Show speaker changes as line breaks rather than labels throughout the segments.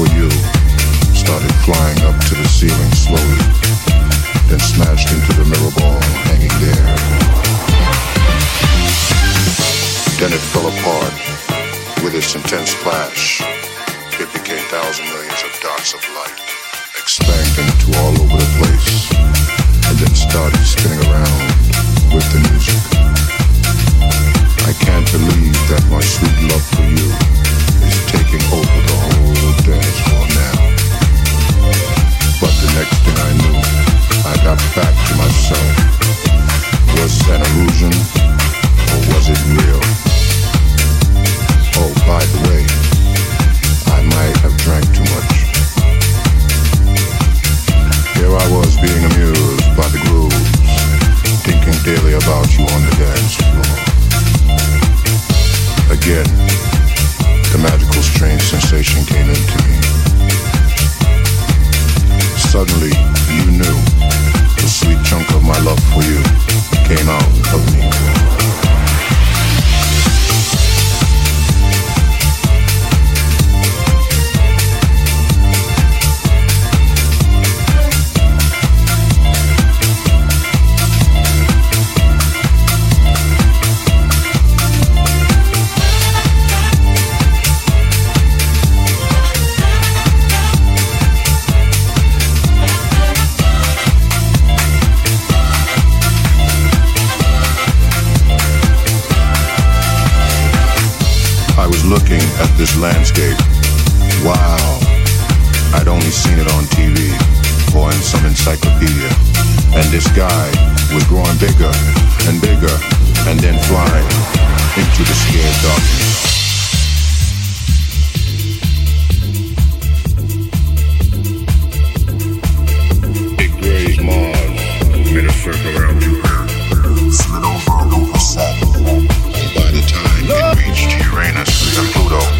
for you started flying up to the ceiling slowly, then smashed into the mirror ball hanging there. Then it fell apart with its intense flash. It became thousand millions of dots of light, expanding to all over the place, and then started spinning around with the music. I can't believe that my sweet love for you is taking over the whole but the next thing I knew, I got back to myself. Was illusion, or was it real? Oh, by the way, I might have drank too much. Here I was being amused by the grooves, thinking daily about you on the sensation came into me. Suddenly, you knew the sweet chunk of my love for you came out of me. Looking at this landscape. Wow. I'd only seen it on TV or in some encyclopedia. And this guy was growing bigger and bigger and then flying into the scared darkness. It grazed Mars, made a circle around Jupiter, it reached Uranus and Pluto,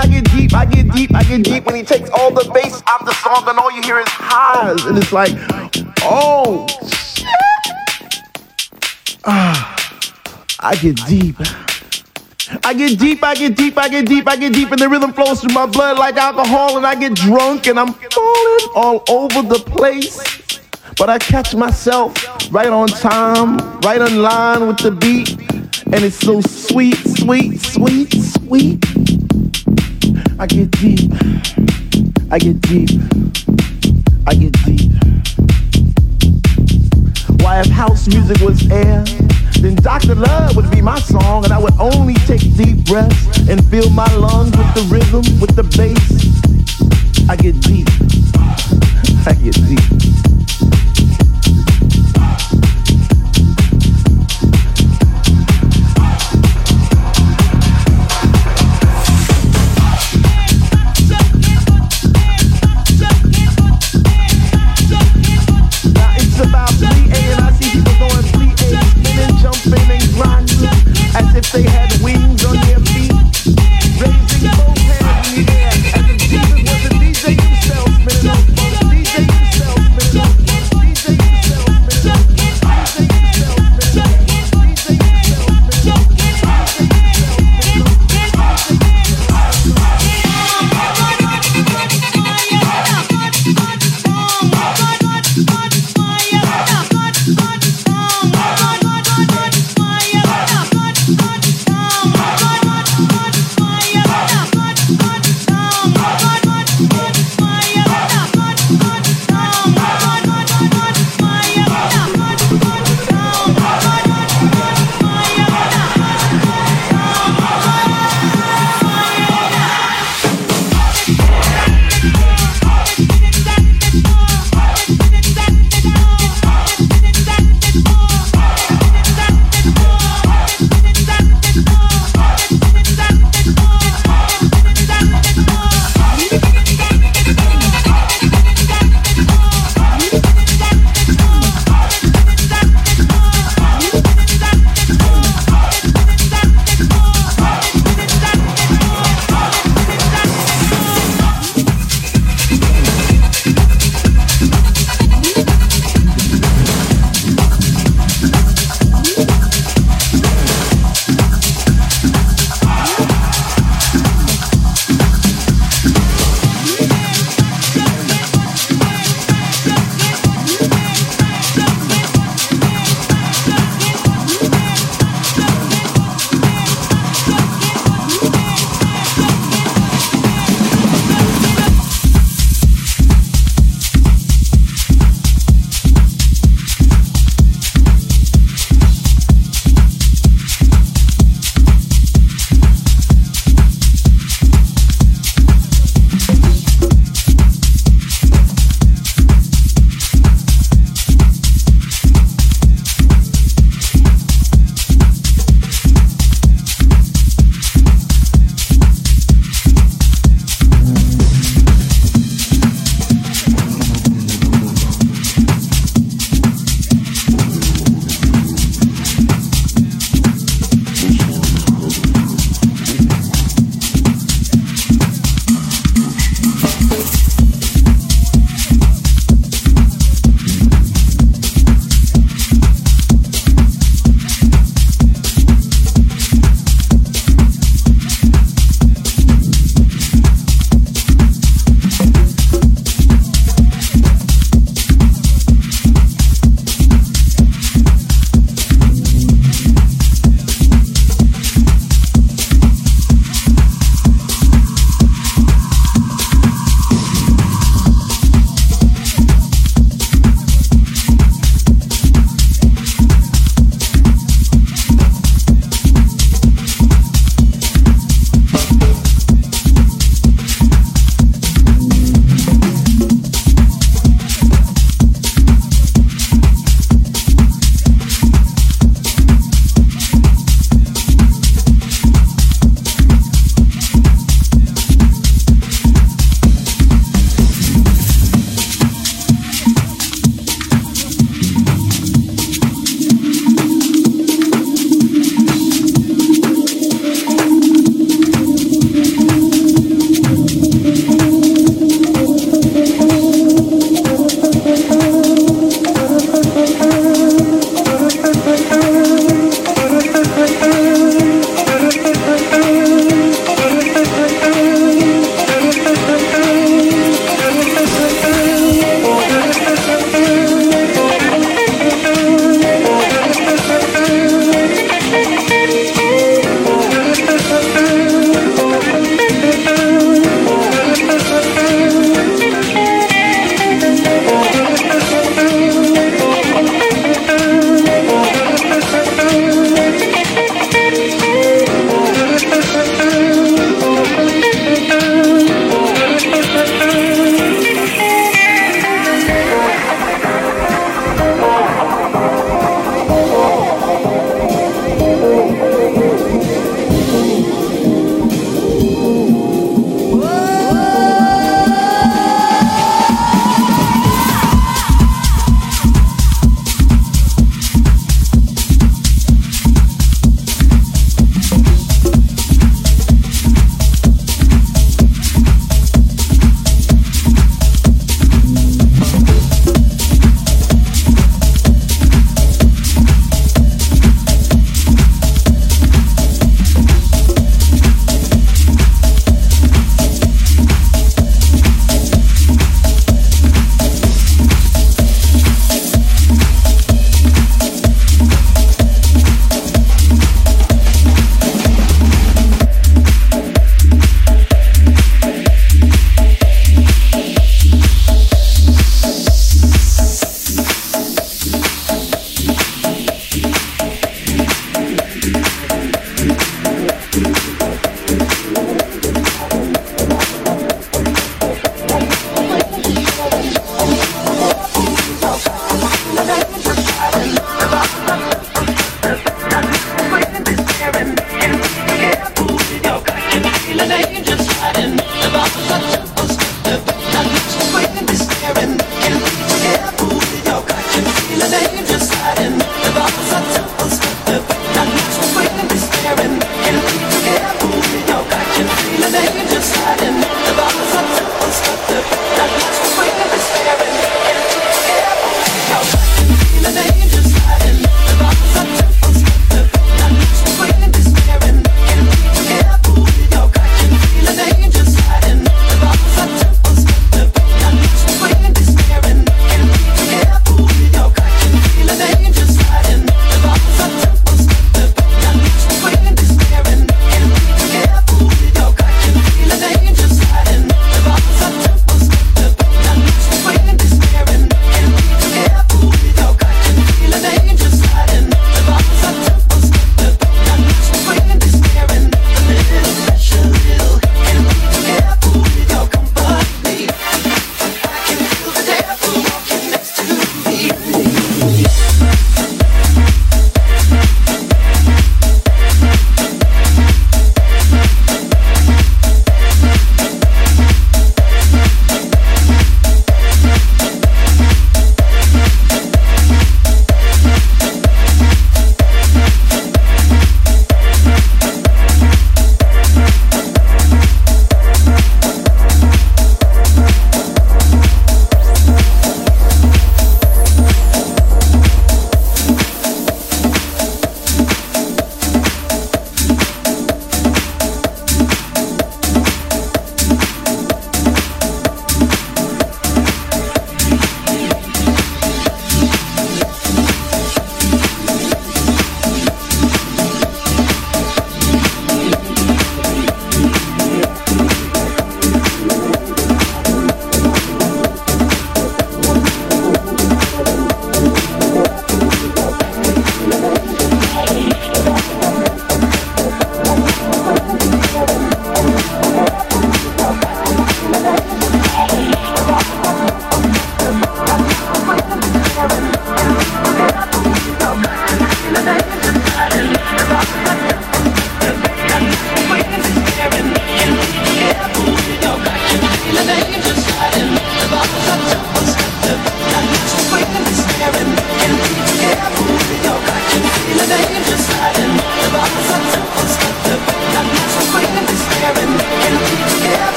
I get deep, I get deep, I get deep, when he takes all the bass out the song and all you hear is highs. And it's like, oh, shit. Ah, I get deep. I get deep, I get deep, I get deep, I get deep, and the rhythm flows through my blood like alcohol, and I get drunk and I'm falling all over the place. But I catch myself right on time, right on line with the beat, and it's so sweet, sweet, sweet, sweet. I get deep, I get deep, I get deep. Why, if house music was air, then Dr. Love would be my song, and I would only take deep breaths and fill my lungs with the rhythm, with the bass. I get deep, I get deep.